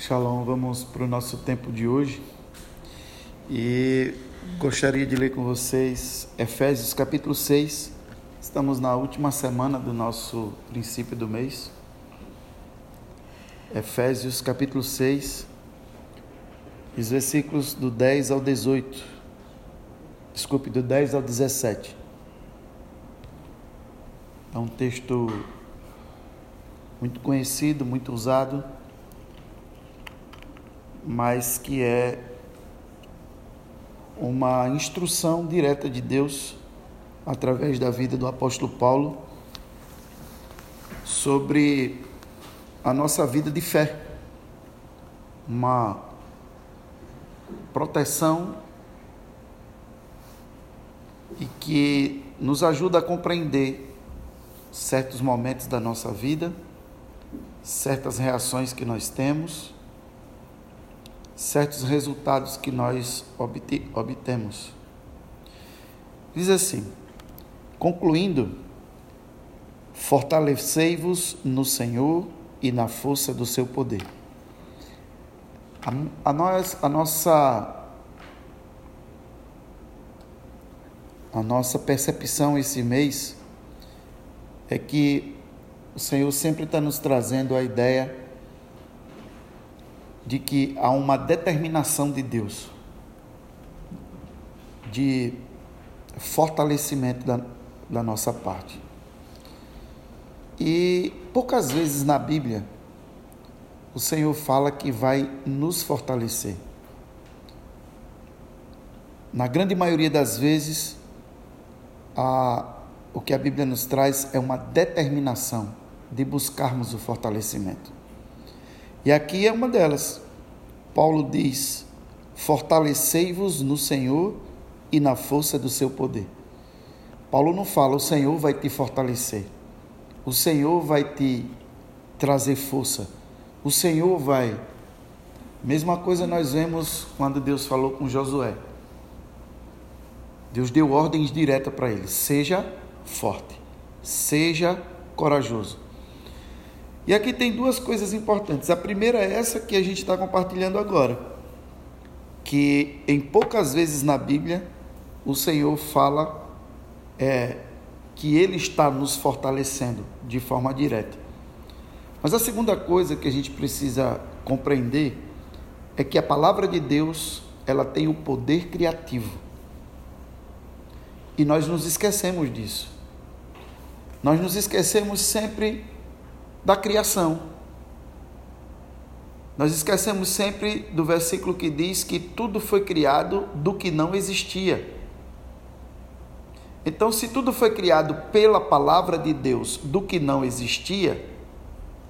Shalom, vamos para o nosso tempo de hoje e gostaria de ler com vocês Efésios capítulo 6. Estamos na última semana do nosso princípio do mês. Efésios capítulo 6, os versículos do 10 ao 18. Desculpe, do 10 ao 17. É um texto muito conhecido, muito usado mas que é uma instrução direta de Deus através da vida do apóstolo Paulo sobre a nossa vida de fé. Uma proteção e que nos ajuda a compreender certos momentos da nossa vida, certas reações que nós temos certos resultados que nós obtemos. Diz assim: concluindo, fortalecei-vos no Senhor e na força do seu poder. A, a, nós, a nossa a nossa percepção esse mês é que o Senhor sempre está nos trazendo a ideia de que há uma determinação de Deus de fortalecimento da, da nossa parte. E poucas vezes na Bíblia o Senhor fala que vai nos fortalecer. Na grande maioria das vezes, a, o que a Bíblia nos traz é uma determinação de buscarmos o fortalecimento. E aqui é uma delas. Paulo diz: Fortalecei-vos no Senhor e na força do seu poder. Paulo não fala, o Senhor vai te fortalecer. O Senhor vai te trazer força. O Senhor vai. Mesma coisa nós vemos quando Deus falou com Josué. Deus deu ordens diretas para ele: seja forte, seja corajoso. E aqui tem duas coisas importantes. A primeira é essa que a gente está compartilhando agora, que em poucas vezes na Bíblia o Senhor fala é, que Ele está nos fortalecendo de forma direta. Mas a segunda coisa que a gente precisa compreender é que a palavra de Deus ela tem o poder criativo. E nós nos esquecemos disso. Nós nos esquecemos sempre da criação. Nós esquecemos sempre do versículo que diz que tudo foi criado do que não existia. Então, se tudo foi criado pela palavra de Deus do que não existia,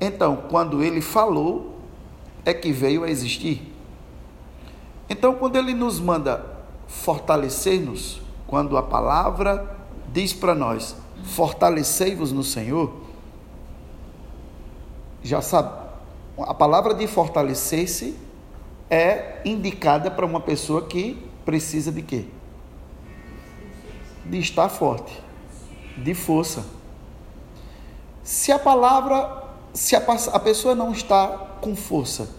então, quando ele falou, é que veio a existir. Então, quando ele nos manda fortalecer-nos, quando a palavra diz para nós: fortalecei-vos no Senhor, já sabe, a palavra de fortalecer-se é indicada para uma pessoa que precisa de quê? De estar forte, de força. Se a palavra, se a, a pessoa não está com força,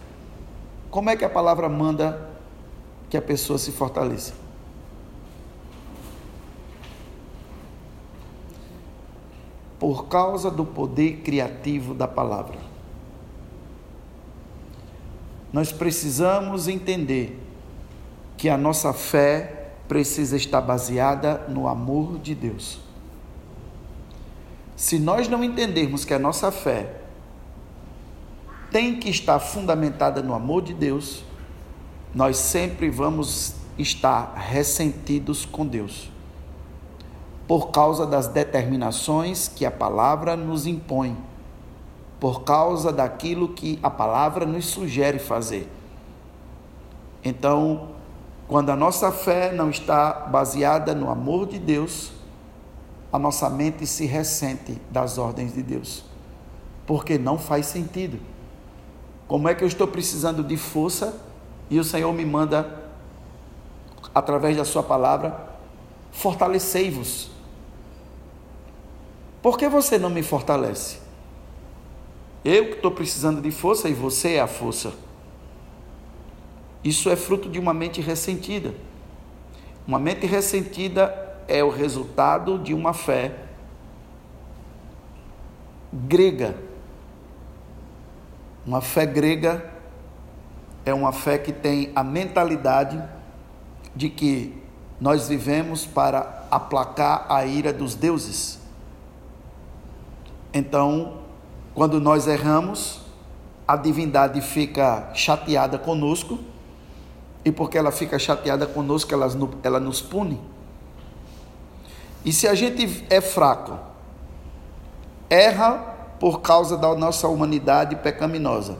como é que a palavra manda que a pessoa se fortaleça? Por causa do poder criativo da palavra nós precisamos entender que a nossa fé precisa estar baseada no amor de Deus. Se nós não entendermos que a nossa fé tem que estar fundamentada no amor de Deus, nós sempre vamos estar ressentidos com Deus, por causa das determinações que a palavra nos impõe por causa daquilo que a palavra nos sugere fazer. Então, quando a nossa fé não está baseada no amor de Deus, a nossa mente se ressente das ordens de Deus, porque não faz sentido. Como é que eu estou precisando de força e o Senhor me manda, através da Sua palavra, fortalecei-vos? Por que você não me fortalece? Eu que estou precisando de força e você é a força. Isso é fruto de uma mente ressentida. Uma mente ressentida é o resultado de uma fé grega. Uma fé grega é uma fé que tem a mentalidade de que nós vivemos para aplacar a ira dos deuses. Então, quando nós erramos, a divindade fica chateada conosco, e porque ela fica chateada conosco, ela, ela nos pune. E se a gente é fraco, erra por causa da nossa humanidade pecaminosa,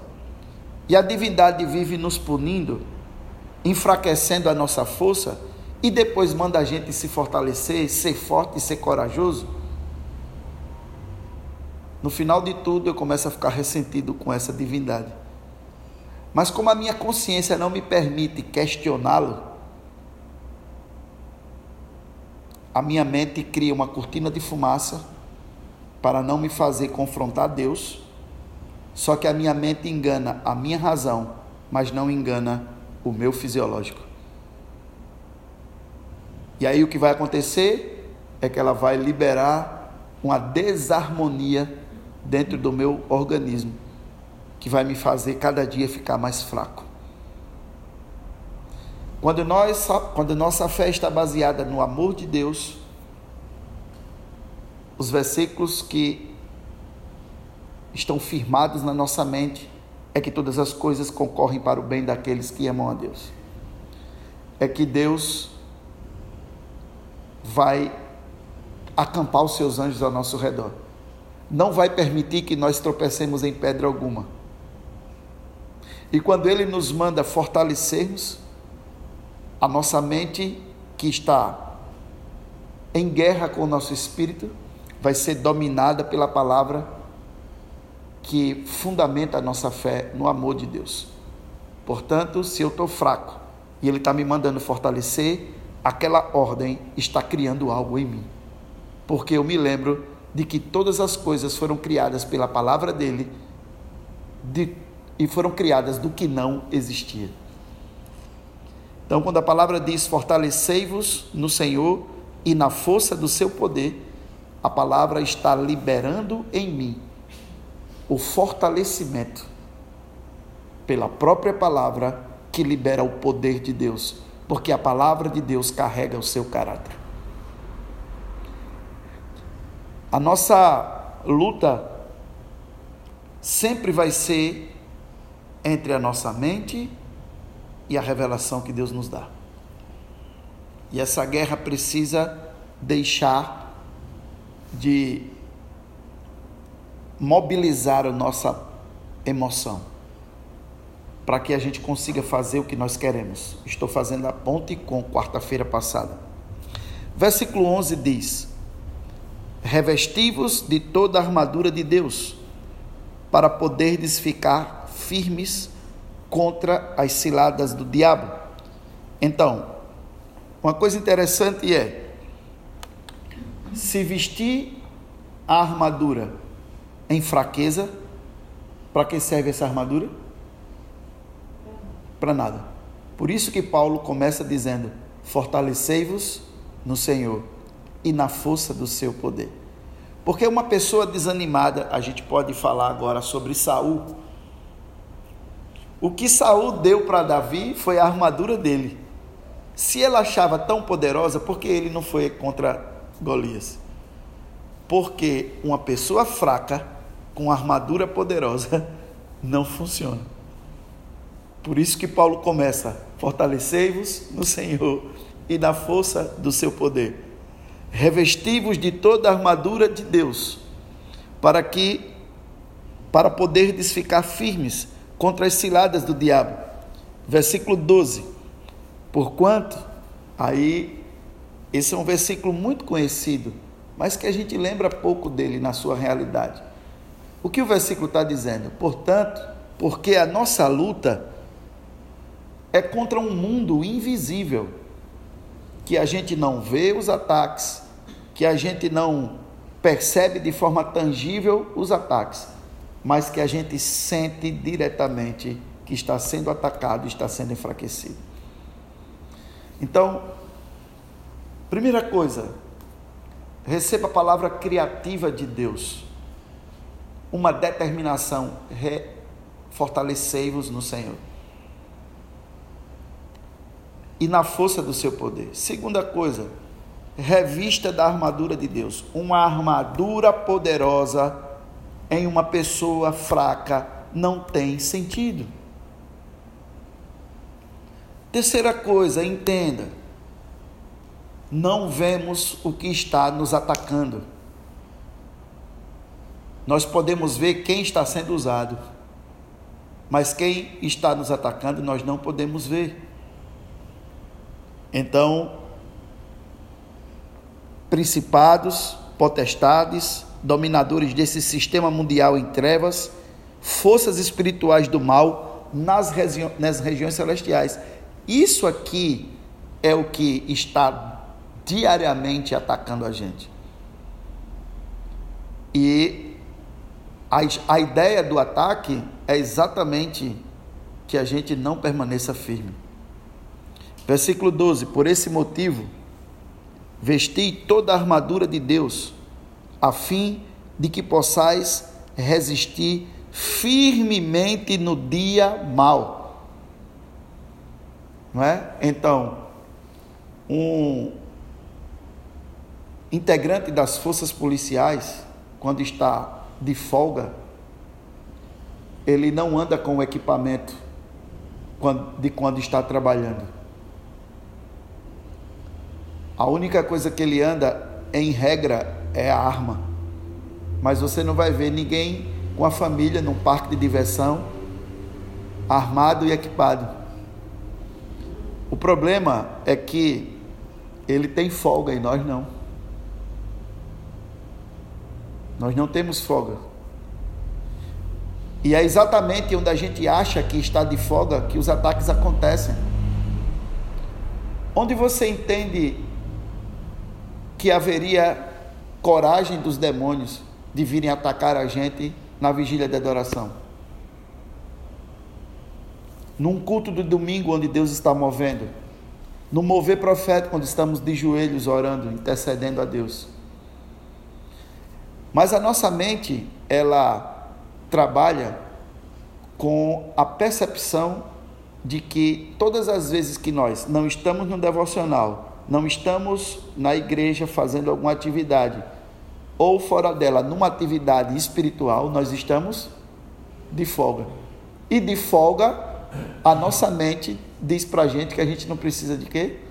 e a divindade vive nos punindo, enfraquecendo a nossa força, e depois manda a gente se fortalecer, ser forte ser corajoso, no final de tudo eu começo a ficar ressentido com essa divindade. Mas como a minha consciência não me permite questioná-lo, a minha mente cria uma cortina de fumaça para não me fazer confrontar Deus. Só que a minha mente engana a minha razão, mas não engana o meu fisiológico. E aí o que vai acontecer é que ela vai liberar uma desarmonia dentro do meu organismo que vai me fazer cada dia ficar mais fraco. Quando, nós, quando nossa fé está baseada no amor de Deus, os versículos que estão firmados na nossa mente é que todas as coisas concorrem para o bem daqueles que amam a Deus. É que Deus vai acampar os seus anjos ao nosso redor. Não vai permitir que nós tropecemos em pedra alguma. E quando Ele nos manda fortalecermos, a nossa mente que está em guerra com o nosso espírito vai ser dominada pela palavra que fundamenta a nossa fé no amor de Deus. Portanto, se eu estou fraco e Ele está me mandando fortalecer, aquela ordem está criando algo em mim. Porque eu me lembro de que todas as coisas foram criadas pela palavra dele de, e foram criadas do que não existia. Então, quando a palavra diz fortalecei-vos no Senhor e na força do seu poder, a palavra está liberando em mim o fortalecimento pela própria palavra que libera o poder de Deus porque a palavra de Deus carrega o seu caráter. A nossa luta sempre vai ser entre a nossa mente e a revelação que Deus nos dá. E essa guerra precisa deixar de mobilizar a nossa emoção para que a gente consiga fazer o que nós queremos. Estou fazendo a ponte com quarta-feira passada. Versículo 11 diz: Revestivos de toda a armadura de Deus, para poderdes ficar firmes contra as ciladas do diabo. Então, uma coisa interessante é: se vestir a armadura em fraqueza, para que serve essa armadura? para nada. Por isso que Paulo começa dizendo: Fortalecei-vos no Senhor e na força do seu poder. Porque uma pessoa desanimada, a gente pode falar agora sobre Saul. O que Saul deu para Davi foi a armadura dele. Se ele achava tão poderosa, por que ele não foi contra Golias? Porque uma pessoa fraca com armadura poderosa não funciona. Por isso que Paulo começa: fortalecei-vos no Senhor e na força do seu poder. Revesti-vos de toda a armadura de Deus, para que para poderdes ficar firmes contra as ciladas do diabo. Versículo 12. Porquanto, aí esse é um versículo muito conhecido, mas que a gente lembra pouco dele na sua realidade. O que o versículo está dizendo? Portanto, porque a nossa luta é contra um mundo invisível, que a gente não vê os ataques, que a gente não percebe de forma tangível os ataques, mas que a gente sente diretamente que está sendo atacado, está sendo enfraquecido. Então, primeira coisa, receba a palavra criativa de Deus. Uma determinação, fortalecei-vos no Senhor. E na força do seu poder. Segunda coisa, revista da armadura de Deus. Uma armadura poderosa em uma pessoa fraca não tem sentido. Terceira coisa, entenda. Não vemos o que está nos atacando. Nós podemos ver quem está sendo usado, mas quem está nos atacando nós não podemos ver. Então, principados, potestades, dominadores desse sistema mundial em trevas, forças espirituais do mal nas, regi nas regiões celestiais. Isso aqui é o que está diariamente atacando a gente. E a, a ideia do ataque é exatamente que a gente não permaneça firme. Versículo 12: Por esse motivo Vesti toda a armadura de Deus, a fim de que possais resistir firmemente no dia mau. Não é? Então, um integrante das forças policiais, quando está de folga, ele não anda com o equipamento de quando está trabalhando a única coisa que ele anda, em regra, é a arma. Mas você não vai ver ninguém com a família num parque de diversão, armado e equipado. O problema é que ele tem folga e nós não. Nós não temos folga. E é exatamente onde a gente acha que está de folga que os ataques acontecem. Onde você entende que haveria coragem dos demônios de virem atacar a gente na vigília de adoração. Num culto do domingo onde Deus está movendo, no mover profético onde estamos de joelhos orando, intercedendo a Deus. Mas a nossa mente, ela trabalha com a percepção de que todas as vezes que nós não estamos no devocional, não estamos na igreja fazendo alguma atividade, ou fora dela, numa atividade espiritual, nós estamos de folga. E de folga, a nossa mente diz para a gente que a gente não precisa de quê?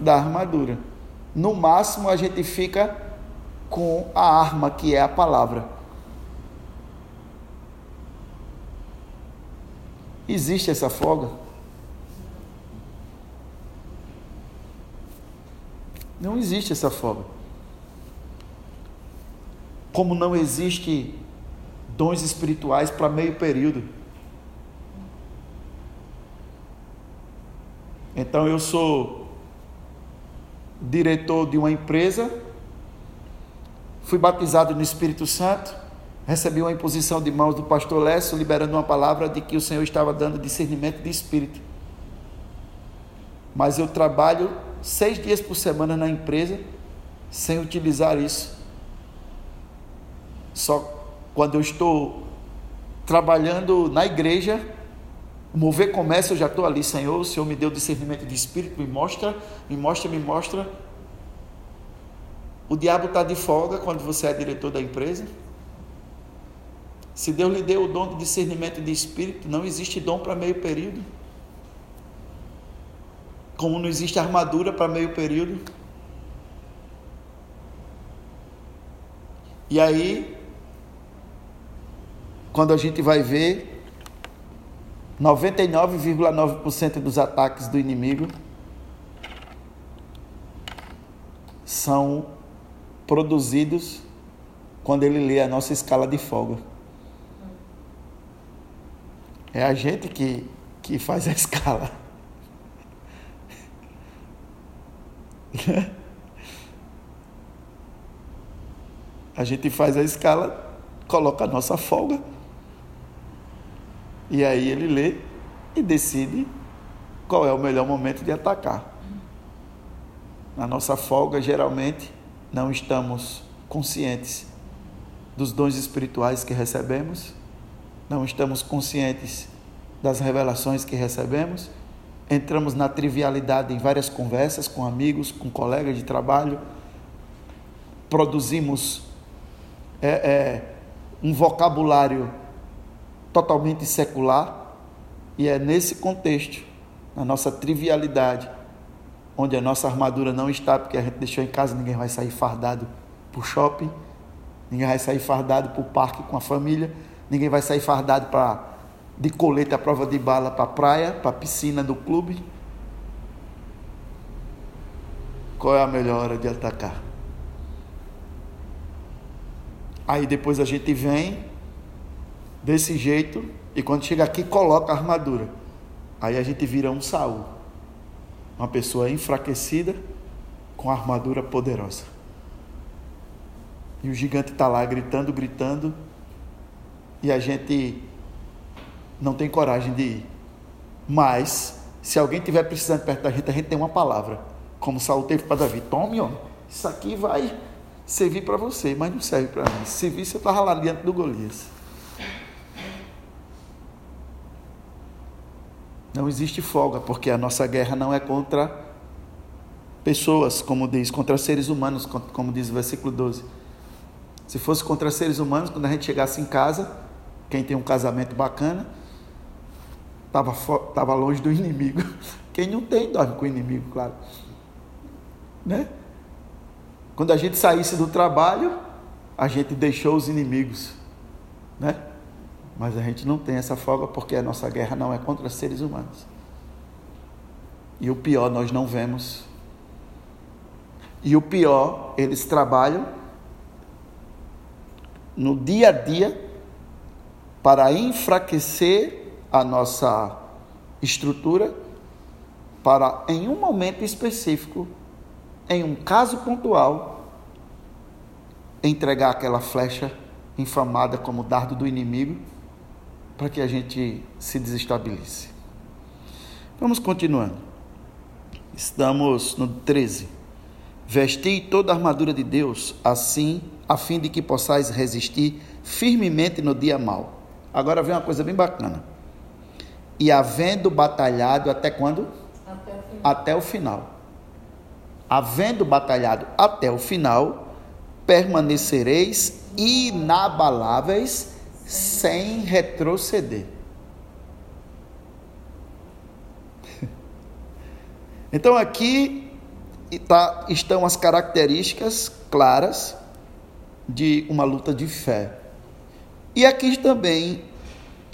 Da armadura. No máximo, a gente fica com a arma que é a palavra. Existe essa folga? Não existe essa folga. Como não existe dons espirituais para meio período. Então eu sou diretor de uma empresa, fui batizado no Espírito Santo, recebi uma imposição de mãos do pastor Lécio, liberando uma palavra de que o Senhor estava dando discernimento de espírito. Mas eu trabalho seis dias por semana na empresa sem utilizar isso. Só quando eu estou trabalhando na igreja, mover comércio, eu já estou ali, Senhor, o Senhor me deu discernimento de espírito, me mostra, me mostra, me mostra. O diabo está de folga quando você é diretor da empresa. Se Deus lhe deu o dom de discernimento de espírito, não existe dom para meio período. Como não existe armadura para meio período. E aí, quando a gente vai ver, 99,9% dos ataques do inimigo são produzidos quando ele lê a nossa escala de folga. É a gente que, que faz a escala. a gente faz a escala, coloca a nossa folga. E aí ele lê e decide qual é o melhor momento de atacar. Na nossa folga, geralmente, não estamos conscientes dos dons espirituais que recebemos, não estamos conscientes das revelações que recebemos, entramos na trivialidade em várias conversas com amigos, com colegas de trabalho, produzimos é, é, um vocabulário totalmente secular, e é nesse contexto, na nossa trivialidade, onde a nossa armadura não está, porque a gente deixou em casa, ninguém vai sair fardado para o shopping, ninguém vai sair fardado para o parque com a família, ninguém vai sair fardado para de colete à prova de bala para a praia, para a piscina do clube. Qual é a melhor hora de atacar? Aí depois a gente vem desse jeito e quando chega aqui coloca a armadura. Aí a gente vira um Saul. Uma pessoa enfraquecida com armadura poderosa. E o gigante está lá gritando, gritando, e a gente não tem coragem de ir. Mas, se alguém tiver precisando perto da gente, a gente tem uma palavra. Como Saul teve para Davi: tome, homem, isso aqui vai servir para você, mas não serve para mim. Se vir, você estava lá diante do Golias. Não existe folga, porque a nossa guerra não é contra pessoas, como diz, contra seres humanos, como diz o versículo 12. Se fosse contra seres humanos, quando a gente chegasse em casa, quem tem um casamento bacana, estava tava longe do inimigo. Quem não tem, dorme com o inimigo, claro. Né? Quando a gente saísse do trabalho, a gente deixou os inimigos. Né? Mas a gente não tem essa folga porque a nossa guerra não é contra seres humanos. E o pior nós não vemos. E o pior, eles trabalham no dia a dia para enfraquecer a nossa estrutura, para em um momento específico, em um caso pontual, entregar aquela flecha infamada como dardo do inimigo para que a gente se desestabilize. Vamos continuando. Estamos no 13. Vesti toda a armadura de Deus, assim, a fim de que possais resistir firmemente no dia mau. Agora vem uma coisa bem bacana. E havendo batalhado até quando? Até o final. Havendo batalhado até o final, permanecereis inabaláveis sem retroceder. Então aqui tá, estão as características claras de uma luta de fé. E aqui também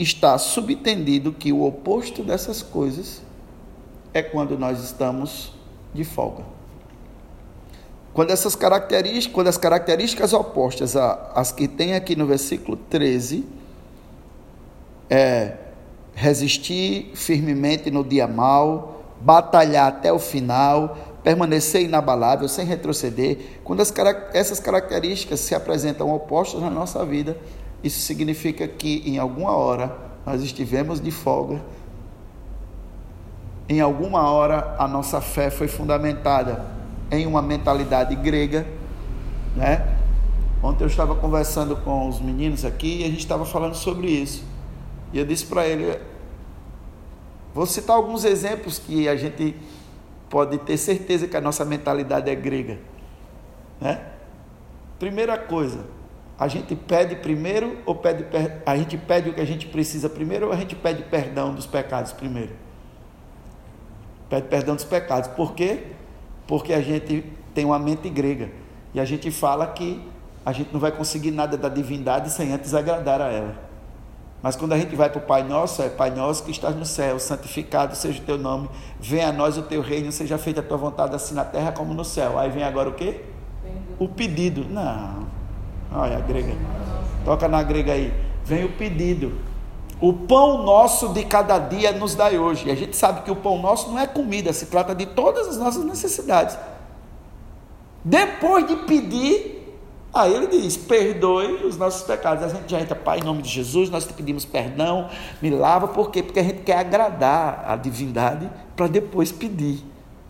está subtendido que o oposto dessas coisas é quando nós estamos de folga. Quando essas características, quando as características opostas às que tem aqui no versículo 13 é resistir firmemente no dia mau, batalhar até o final, permanecer inabalável, sem retroceder. Quando as, essas características se apresentam opostas na nossa vida, isso significa que em alguma hora nós estivemos de folga, em alguma hora a nossa fé foi fundamentada em uma mentalidade grega, né? Ontem eu estava conversando com os meninos aqui e a gente estava falando sobre isso. E eu disse para ele: vou citar alguns exemplos que a gente pode ter certeza que a nossa mentalidade é grega, né? Primeira coisa, a gente pede primeiro ou pede a gente pede o que a gente precisa primeiro ou a gente pede perdão dos pecados primeiro? Pede perdão dos pecados. Por quê? porque a gente tem uma mente grega e a gente fala que a gente não vai conseguir nada da divindade sem antes agradar a ela. Mas quando a gente vai para o Pai Nosso, é Pai Nosso que estás no céu, santificado seja o teu nome, venha a nós o teu reino, seja feita a tua vontade assim na terra como no céu. Aí vem agora o quê? O pedido. Não. Olha a grega. Toca na grega aí. Vem o pedido. O pão nosso de cada dia nos dai hoje. E a gente sabe que o pão nosso não é comida, se trata de todas as nossas necessidades. Depois de pedir, Aí ele diz: perdoe os nossos pecados. A gente já entra, Pai, em nome de Jesus, nós te pedimos perdão, me lava, por quê? Porque a gente quer agradar a divindade para depois pedir.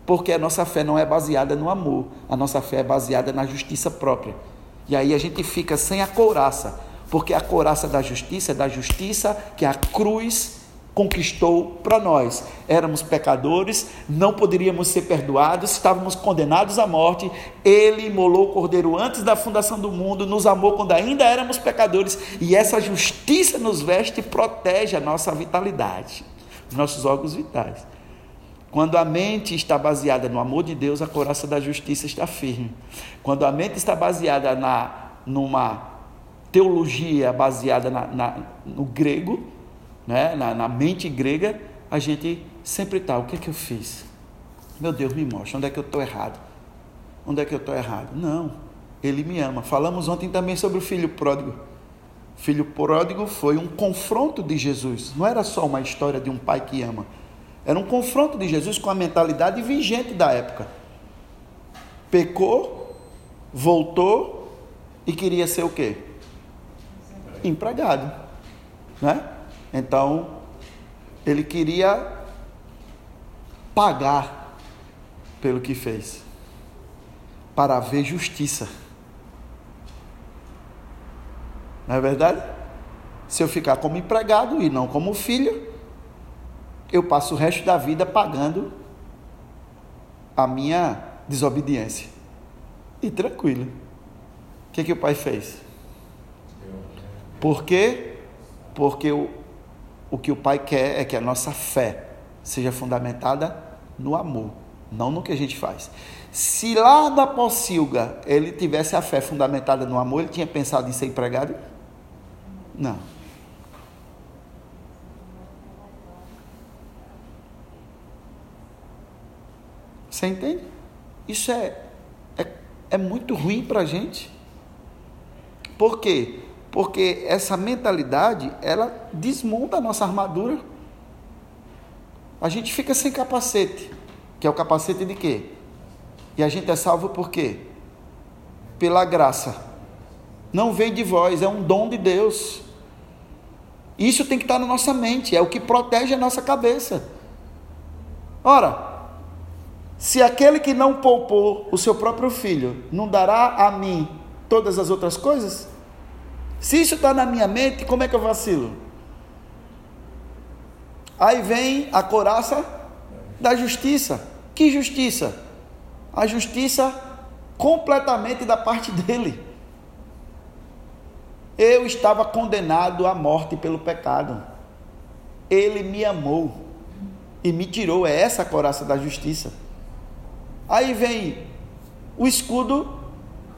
Porque a nossa fé não é baseada no amor, a nossa fé é baseada na justiça própria. E aí a gente fica sem a couraça, porque a couraça da justiça é da justiça que a cruz conquistou para nós. Éramos pecadores, não poderíamos ser perdoados, estávamos condenados à morte. Ele imolou o cordeiro antes da fundação do mundo, nos amou quando ainda éramos pecadores, e essa justiça nos veste e protege a nossa vitalidade, os nossos órgãos vitais. Quando a mente está baseada no amor de Deus, a coraça da justiça está firme. Quando a mente está baseada na, numa teologia baseada na, na, no grego, né, na, na mente grega, a gente sempre está, o que é que eu fiz? Meu Deus, me mostra, onde é que eu estou errado? Onde é que eu estou errado? Não, ele me ama. Falamos ontem também sobre o filho pródigo. Filho pródigo foi um confronto de Jesus, não era só uma história de um pai que ama, era um confronto de Jesus com a mentalidade vigente da época. Pecou, voltou e queria ser o quê? Empregado, né? Então, ele queria pagar pelo que fez, para ver justiça. Não é verdade? Se eu ficar como empregado e não como filho, eu passo o resto da vida pagando a minha desobediência. E tranquilo. O que, que o pai fez? Por quê? Porque o, o que o Pai quer é que a nossa fé seja fundamentada no amor, não no que a gente faz. Se lá da Pocilga ele tivesse a fé fundamentada no amor, ele tinha pensado em ser empregado? Não. Você entende? Isso é, é, é muito ruim para a gente. Por quê? porque essa mentalidade ela desmonta a nossa armadura. A gente fica sem capacete, que é o capacete de quê? E a gente é salvo por quê? Pela graça. Não vem de vós, é um dom de Deus. Isso tem que estar na nossa mente, é o que protege a nossa cabeça. Ora, se aquele que não poupou o seu próprio filho não dará a mim todas as outras coisas, se isso está na minha mente, como é que eu vacilo? Aí vem a coraça da justiça. Que justiça? A justiça completamente da parte dele. Eu estava condenado à morte pelo pecado. Ele me amou e me tirou. É essa a coraça da justiça. Aí vem o escudo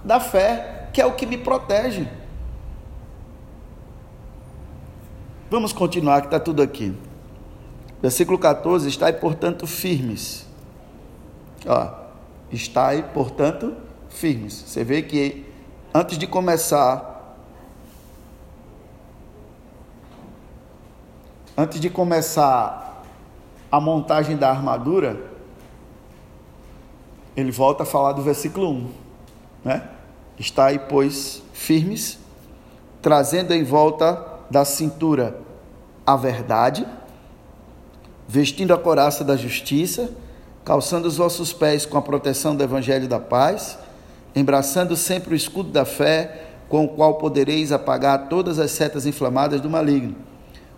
da fé, que é o que me protege. Vamos continuar, que está tudo aqui. Versículo 14: Estai, portanto, firmes. Ó, estai, portanto, firmes. Você vê que antes de começar, antes de começar a montagem da armadura, ele volta a falar do versículo 1, né? Estai, pois, firmes, trazendo em volta da cintura a verdade, vestindo a coraça da justiça, calçando os vossos pés com a proteção do evangelho da paz, embraçando sempre o escudo da fé, com o qual podereis apagar todas as setas inflamadas do maligno.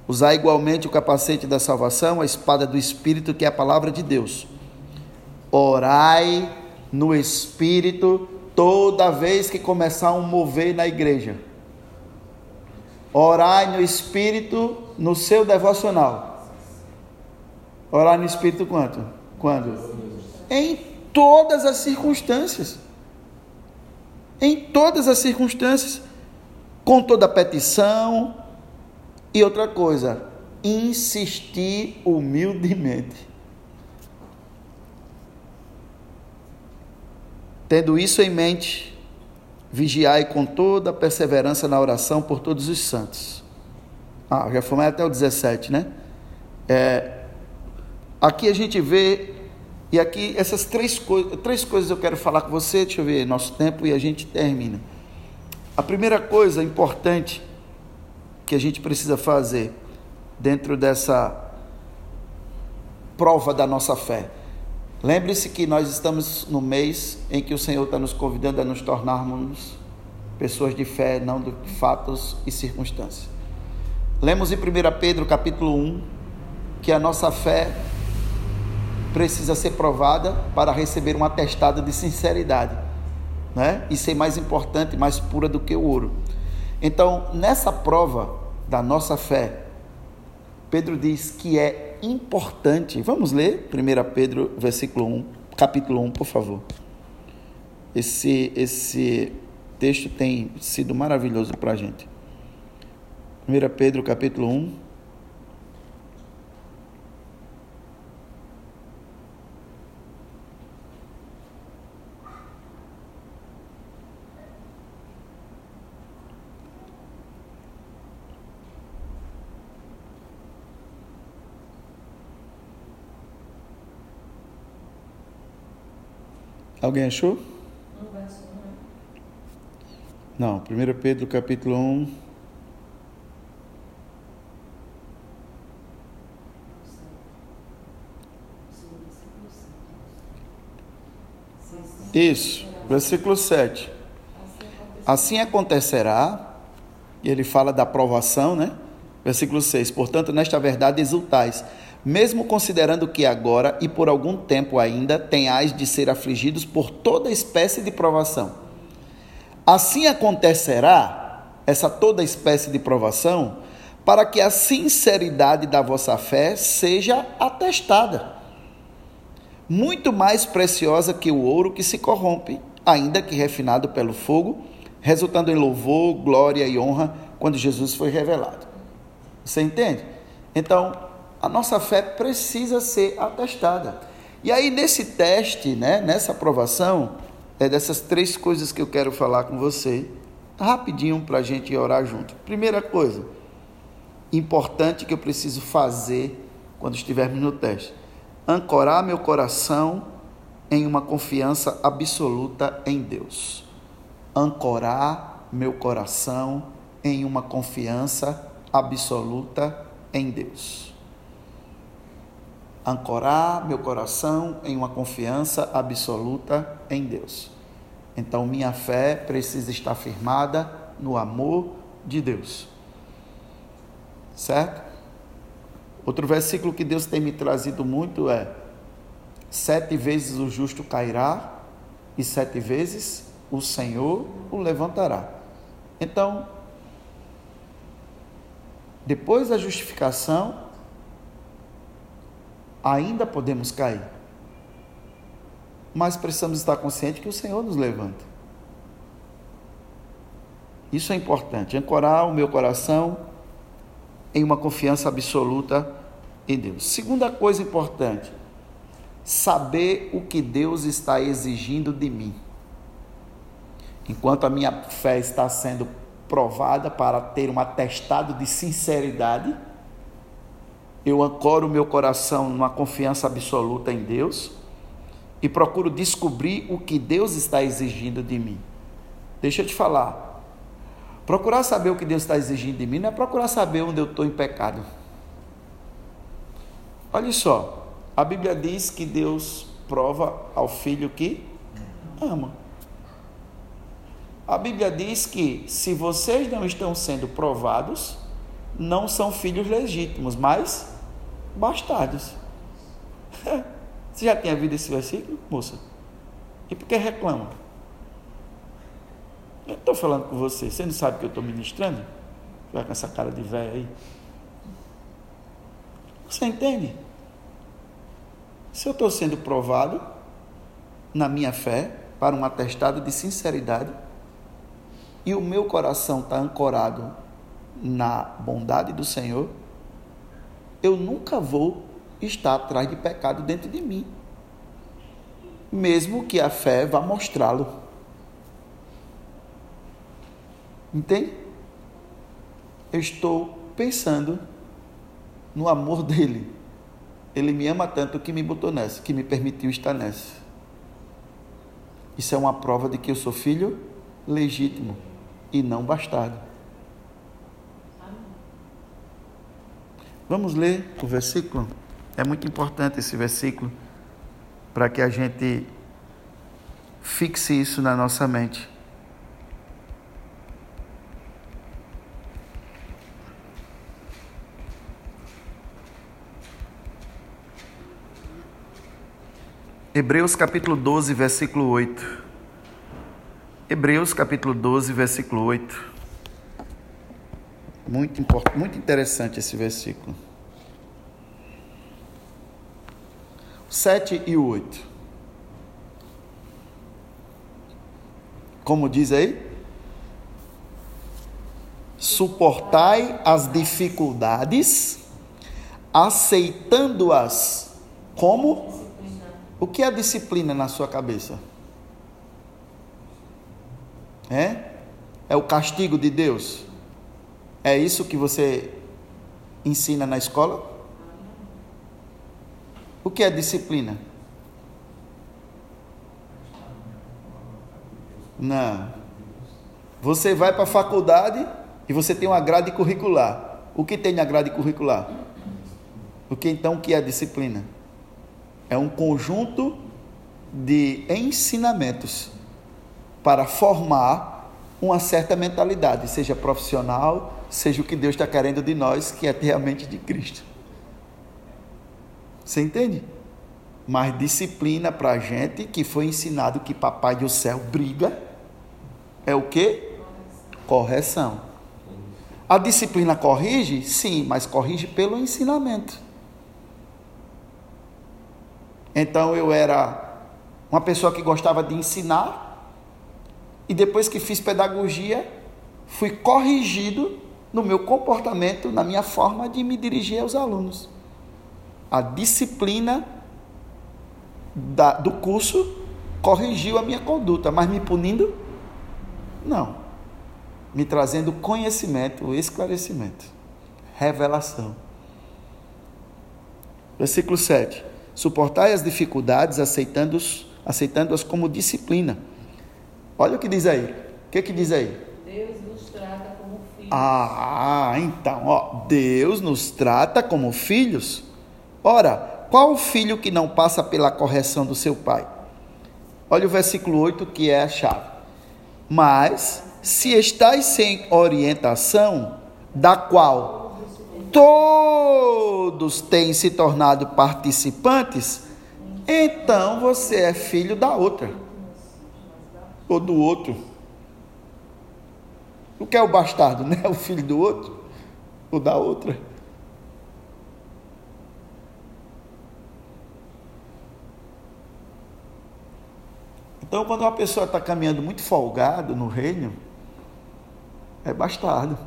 Usar igualmente o capacete da salvação, a espada do Espírito, que é a palavra de Deus. Orai no Espírito toda vez que começar um mover na igreja. Orai no Espírito no seu devocional. Orar no Espírito quanto? Quando? Em todas as circunstâncias. Em todas as circunstâncias. Com toda petição. E outra coisa, insistir humildemente. Tendo isso em mente, Vigiai com toda a perseverança na oração por todos os santos. Ah, já fomos até o 17, né? É, aqui a gente vê, e aqui essas três, coi três coisas eu quero falar com você, deixa eu ver nosso tempo e a gente termina. A primeira coisa importante que a gente precisa fazer dentro dessa prova da nossa fé. Lembre-se que nós estamos no mês em que o Senhor está nos convidando a nos tornarmos pessoas de fé, não de fatos e circunstâncias. Lemos em 1 Pedro capítulo 1 que a nossa fé precisa ser provada para receber um atestado de sinceridade, né? E ser mais importante, mais pura do que o ouro. Então, nessa prova da nossa fé, Pedro diz que é importante. Vamos ler 1 Pedro, versículo 1, capítulo 1, por favor. Esse, esse texto tem sido maravilhoso para a gente. 1 Pedro, capítulo 1. Alguém achou? Não, 1 Pedro capítulo 1. Isso, versículo 7. Assim acontecerá, e ele fala da aprovação, né? Versículo 6. Portanto, nesta verdade exultais mesmo considerando que agora e por algum tempo ainda tenhais de ser afligidos por toda espécie de provação. Assim acontecerá essa toda espécie de provação, para que a sinceridade da vossa fé seja atestada, muito mais preciosa que o ouro que se corrompe, ainda que refinado pelo fogo, resultando em louvor, glória e honra quando Jesus foi revelado. Você entende? Então, a nossa fé precisa ser atestada. E aí, nesse teste, né, nessa aprovação, é dessas três coisas que eu quero falar com você, rapidinho para a gente orar junto. Primeira coisa, importante que eu preciso fazer quando estivermos no teste: ancorar meu coração em uma confiança absoluta em Deus. Ancorar meu coração em uma confiança absoluta em Deus ancorar meu coração em uma confiança absoluta em Deus. Então, minha fé precisa estar firmada no amor de Deus. Certo? Outro versículo que Deus tem me trazido muito é: sete vezes o justo cairá, e sete vezes o Senhor o levantará. Então, depois da justificação, ainda podemos cair. Mas precisamos estar conscientes que o Senhor nos levanta. Isso é importante, ancorar o meu coração em uma confiança absoluta em Deus. Segunda coisa importante, saber o que Deus está exigindo de mim. Enquanto a minha fé está sendo provada para ter um atestado de sinceridade, eu ancoro o meu coração numa confiança absoluta em Deus e procuro descobrir o que Deus está exigindo de mim. Deixa eu te falar. Procurar saber o que Deus está exigindo de mim não é procurar saber onde eu estou em pecado. Olha só, a Bíblia diz que Deus prova ao filho que ama. A Bíblia diz que se vocês não estão sendo provados, não são filhos legítimos, mas bastardos. Você já tinha ouvido esse versículo, moça? E por que reclama? Eu estou falando com você, você não sabe que eu estou ministrando? Vai com essa cara de velho aí. Você entende? Se eu estou sendo provado na minha fé para um atestado de sinceridade e o meu coração está ancorado na bondade do Senhor, eu nunca vou estar atrás de pecado dentro de mim, mesmo que a fé vá mostrá-lo. Entende? Eu estou pensando no amor dele. Ele me ama tanto que me botou nessa, que me permitiu estar nessa. Isso é uma prova de que eu sou filho legítimo. e não bastardo. Vamos ler o versículo? É muito importante esse versículo para que a gente fixe isso na nossa mente. Hebreus capítulo 12, versículo 8. Hebreus capítulo 12, versículo 8. Muito, importante, muito interessante esse versículo. 7 e 8. Como diz aí? Suportai as dificuldades, aceitando-as como o que é disciplina na sua cabeça? É? É o castigo de Deus? É isso que você ensina na escola? O que é disciplina? Não. Você vai para a faculdade e você tem uma grade curricular. O que tem na grade curricular? O que então que é disciplina? é um conjunto de ensinamentos para formar uma certa mentalidade, seja profissional, seja o que Deus está querendo de nós, que é ter a mente de Cristo. Você entende? Mas disciplina para a gente que foi ensinado que Papai do céu briga é o que? Correção. A disciplina corrige? Sim, mas corrige pelo ensinamento. Então eu era uma pessoa que gostava de ensinar, e depois que fiz pedagogia, fui corrigido no meu comportamento, na minha forma de me dirigir aos alunos. A disciplina da, do curso corrigiu a minha conduta, mas me punindo? Não. Me trazendo conhecimento, esclarecimento, revelação. Versículo 7. Suportai as dificuldades aceitando-as aceitando como disciplina. Olha o que diz aí. O que, que diz aí? Deus nos trata como filhos. Ah, então, ó, Deus nos trata como filhos. Ora, qual filho que não passa pela correção do seu pai? Olha o versículo 8 que é a chave. Mas, se estáis sem orientação, da qual todos têm se tornado participantes, então você é filho da outra ou do outro. O que é o bastardo, né? O filho do outro ou da outra. Então, quando uma pessoa está caminhando muito folgado no reino, é bastardo.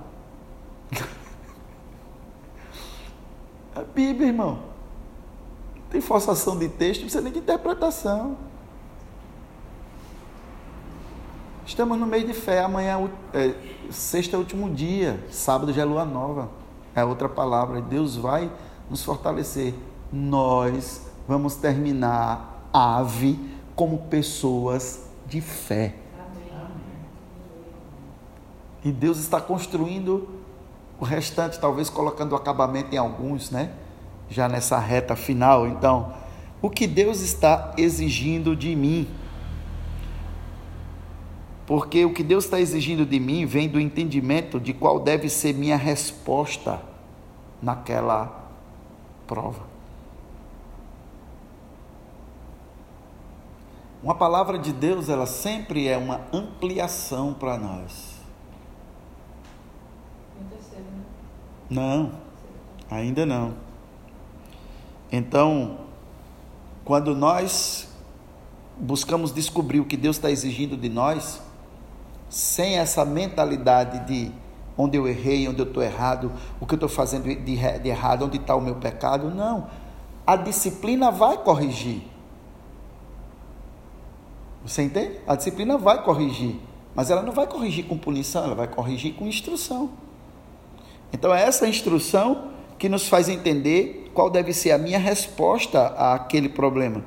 A Bíblia, irmão. Não tem forçação de texto, não precisa nem de interpretação. Estamos no meio de fé. Amanhã é, sexta é o último dia. Sábado já é lua nova. É outra palavra. Deus vai nos fortalecer. Nós vamos terminar ave como pessoas de fé. E Deus está construindo o restante talvez colocando o acabamento em alguns, né? Já nessa reta final. Então, o que Deus está exigindo de mim? Porque o que Deus está exigindo de mim vem do entendimento de qual deve ser minha resposta naquela prova. Uma palavra de Deus, ela sempre é uma ampliação para nós. Não, ainda não. Então, quando nós buscamos descobrir o que Deus está exigindo de nós, sem essa mentalidade de onde eu errei, onde eu estou errado, o que eu estou fazendo de, de errado, onde está o meu pecado, não. A disciplina vai corrigir. Você entende? A disciplina vai corrigir, mas ela não vai corrigir com punição, ela vai corrigir com instrução. Então é essa instrução que nos faz entender qual deve ser a minha resposta àquele problema.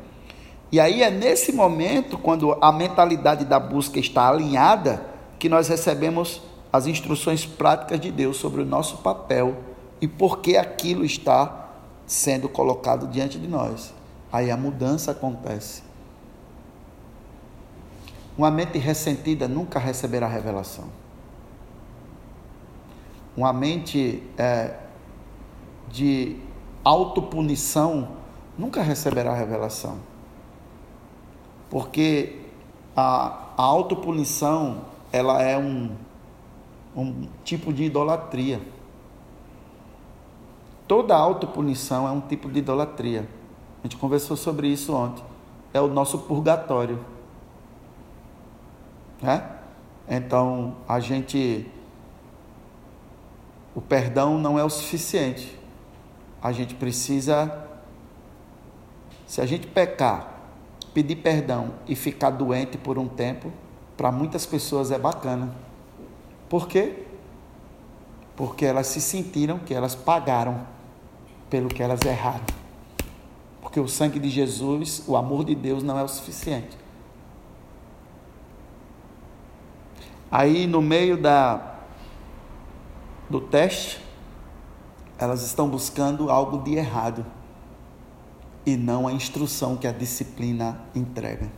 E aí é nesse momento, quando a mentalidade da busca está alinhada, que nós recebemos as instruções práticas de Deus sobre o nosso papel e por que aquilo está sendo colocado diante de nós. Aí a mudança acontece. Uma mente ressentida nunca receberá revelação. Uma mente é, de autopunição nunca receberá revelação. Porque a, a autopunição ela é um, um tipo de idolatria. Toda autopunição é um tipo de idolatria. A gente conversou sobre isso ontem. É o nosso purgatório. Né? Então, a gente. O perdão não é o suficiente. A gente precisa. Se a gente pecar, pedir perdão e ficar doente por um tempo, para muitas pessoas é bacana. Por quê? Porque elas se sentiram que elas pagaram pelo que elas erraram. Porque o sangue de Jesus, o amor de Deus não é o suficiente. Aí no meio da do teste, elas estão buscando algo de errado e não a instrução que a disciplina entrega.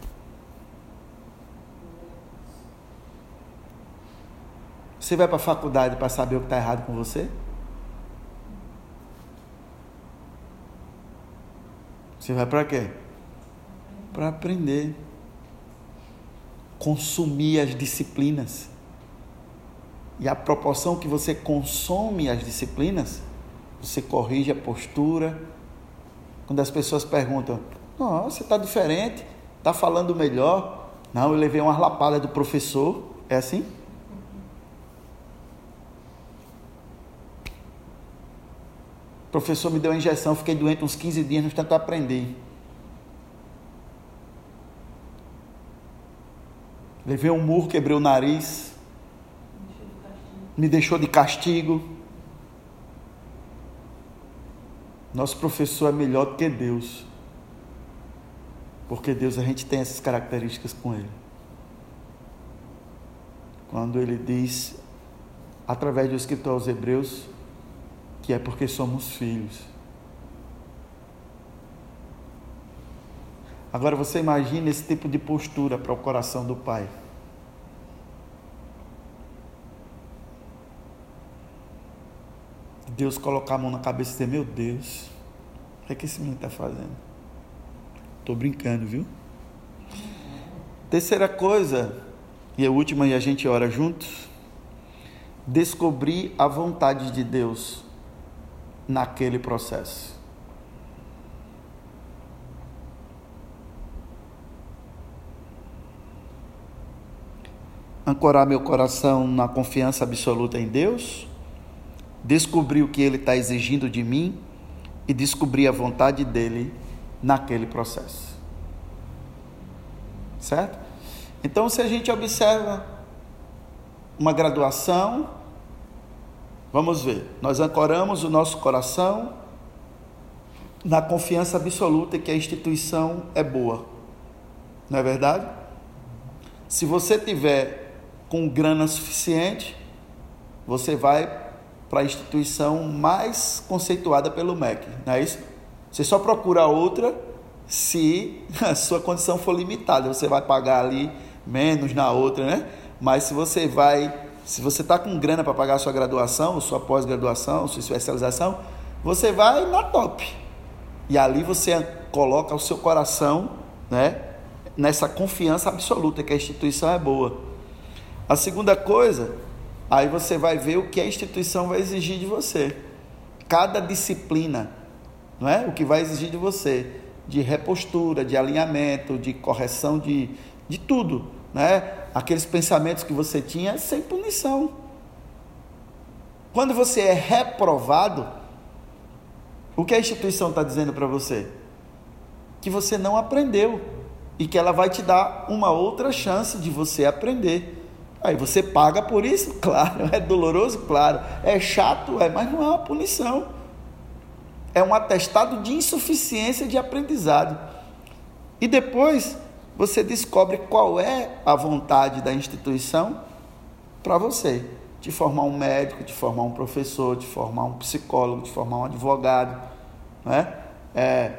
Você vai para a faculdade para saber o que está errado com você? Você vai para quê? Para aprender. Consumir as disciplinas. E a proporção que você consome as disciplinas, você corrige a postura. Quando as pessoas perguntam, nossa, você está diferente, está falando melhor. Não, eu levei uma lapada do professor. É assim? Professor me deu uma injeção, fiquei doente uns 15 dias, no tanto aprendi. Levei um murro, quebrei o nariz. Me deixou de castigo. Nosso professor é melhor do que Deus. Porque Deus, a gente tem essas características com Ele. Quando Ele diz, através do escritor aos Hebreus, que é porque somos filhos. Agora você imagina esse tipo de postura para o coração do pai. Deus colocar a mão na cabeça e dizer: Meu Deus, o que, é que esse menino está fazendo? Estou brincando, viu? Terceira coisa, e a última, e a gente ora juntos: descobrir a vontade de Deus naquele processo. Ancorar meu coração na confiança absoluta em Deus, descobrir o que Ele está exigindo de mim e descobrir a vontade dele naquele processo. Certo? Então, se a gente observa uma graduação, Vamos ver. Nós ancoramos o nosso coração na confiança absoluta que a instituição é boa. Não é verdade? Se você tiver com grana suficiente, você vai para a instituição mais conceituada pelo MEC, não é isso? Você só procura outra se a sua condição for limitada. Você vai pagar ali menos na outra, né? Mas se você vai se você está com grana para pagar a sua graduação, sua pós-graduação, sua especialização, você vai na top. E ali você coloca o seu coração né, nessa confiança absoluta que a instituição é boa. A segunda coisa, aí você vai ver o que a instituição vai exigir de você. Cada disciplina, não é? O que vai exigir de você, de repostura, de alinhamento, de correção de, de tudo, né? Aqueles pensamentos que você tinha sem punição. Quando você é reprovado, o que a instituição está dizendo para você? Que você não aprendeu e que ela vai te dar uma outra chance de você aprender. Aí você paga por isso? Claro. É doloroso? Claro. É chato? É, mas não é uma punição. É um atestado de insuficiência de aprendizado. E depois você descobre qual é a vontade da instituição para você, de formar um médico, de formar um professor, de formar um psicólogo, de formar um advogado, né? É,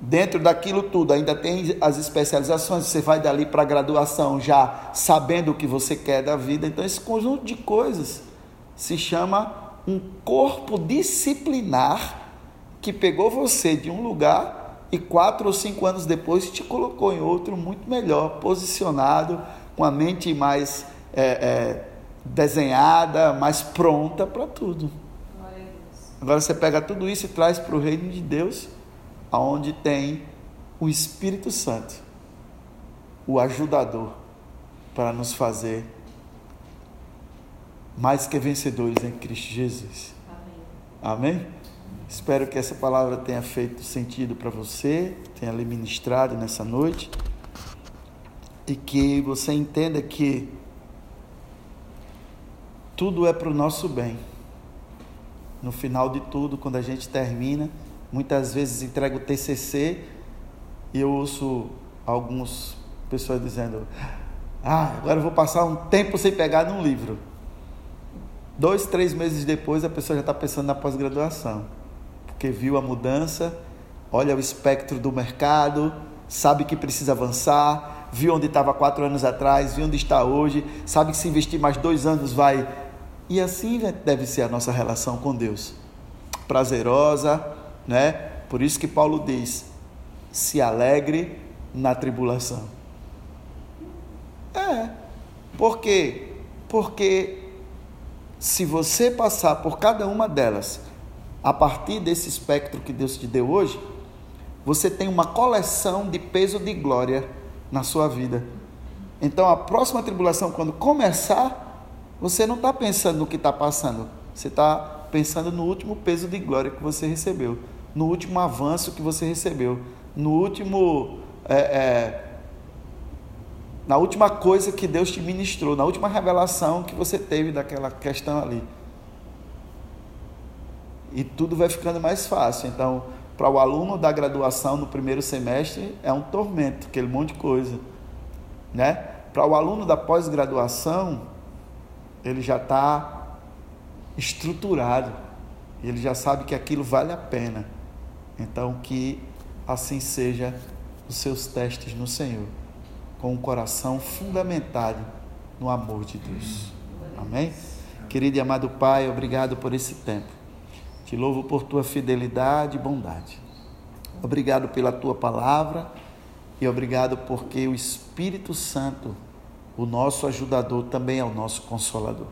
dentro daquilo tudo, ainda tem as especializações, você vai dali para a graduação já sabendo o que você quer da vida. Então, esse conjunto de coisas se chama um corpo disciplinar que pegou você de um lugar e quatro ou cinco anos depois te colocou em outro muito melhor, posicionado, com a mente mais é, é, desenhada, mais pronta para tudo. Agora você pega tudo isso e traz para o reino de Deus, aonde tem o Espírito Santo, o ajudador, para nos fazer mais que vencedores em Cristo Jesus. Amém? Amém? Espero que essa palavra tenha feito sentido para você, tenha lhe ministrado nessa noite e que você entenda que tudo é para o nosso bem. No final de tudo, quando a gente termina, muitas vezes entrega o TCC e eu ouço algumas pessoas dizendo: Ah, agora eu vou passar um tempo sem pegar num livro. Dois, três meses depois, a pessoa já está pensando na pós-graduação, porque viu a mudança, olha o espectro do mercado, sabe que precisa avançar, viu onde estava quatro anos atrás, viu onde está hoje, sabe que se investir mais dois anos vai e assim deve ser a nossa relação com Deus. Prazerosa, né? Por isso que Paulo diz: se alegre na tribulação. É. Por quê? Porque se você passar por cada uma delas, a partir desse espectro que Deus te deu hoje, você tem uma coleção de peso de glória na sua vida. Então a próxima tribulação, quando começar, você não está pensando no que está passando, você está pensando no último peso de glória que você recebeu, no último avanço que você recebeu, no último. É, é, na última coisa que Deus te ministrou, na última revelação que você teve daquela questão ali. E tudo vai ficando mais fácil. Então, para o aluno da graduação no primeiro semestre, é um tormento, aquele monte de coisa. Né? Para o aluno da pós-graduação, ele já está estruturado, ele já sabe que aquilo vale a pena. Então, que assim seja os seus testes no Senhor, com o coração fundamentado no amor de Deus. Amém? Querido e amado Pai, obrigado por esse tempo. Te louvo por tua fidelidade e bondade. Obrigado pela tua palavra e obrigado porque o Espírito Santo o nosso ajudador também é o nosso consolador.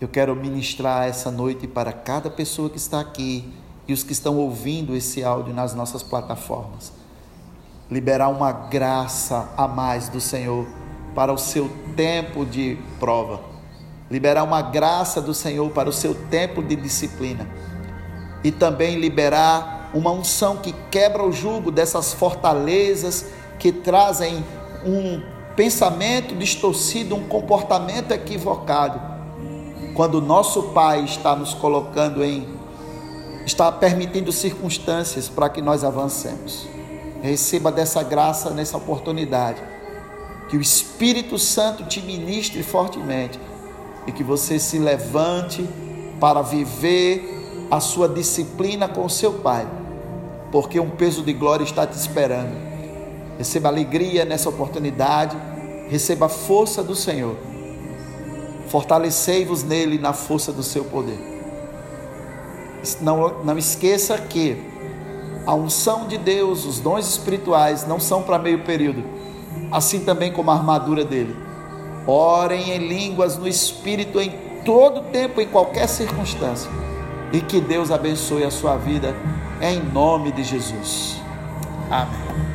Eu quero ministrar essa noite para cada pessoa que está aqui e os que estão ouvindo esse áudio nas nossas plataformas. Liberar uma graça a mais do Senhor para o seu tempo de prova. Liberar uma graça do Senhor para o seu tempo de disciplina. E também liberar uma unção que quebra o jugo dessas fortalezas que trazem um pensamento distorcido, um comportamento equivocado, quando nosso Pai está nos colocando em, está permitindo circunstâncias para que nós avancemos. Receba dessa graça nessa oportunidade. Que o Espírito Santo te ministre fortemente e que você se levante para viver a sua disciplina com seu Pai, porque um peso de glória está te esperando receba alegria nessa oportunidade, receba a força do Senhor. Fortalecei-vos nele na força do seu poder. Não, não esqueça que a unção de Deus, os dons espirituais, não são para meio período, assim também como a armadura dele. Orem em línguas no Espírito em todo tempo, em qualquer circunstância. E que Deus abençoe a sua vida, em nome de Jesus. Amém.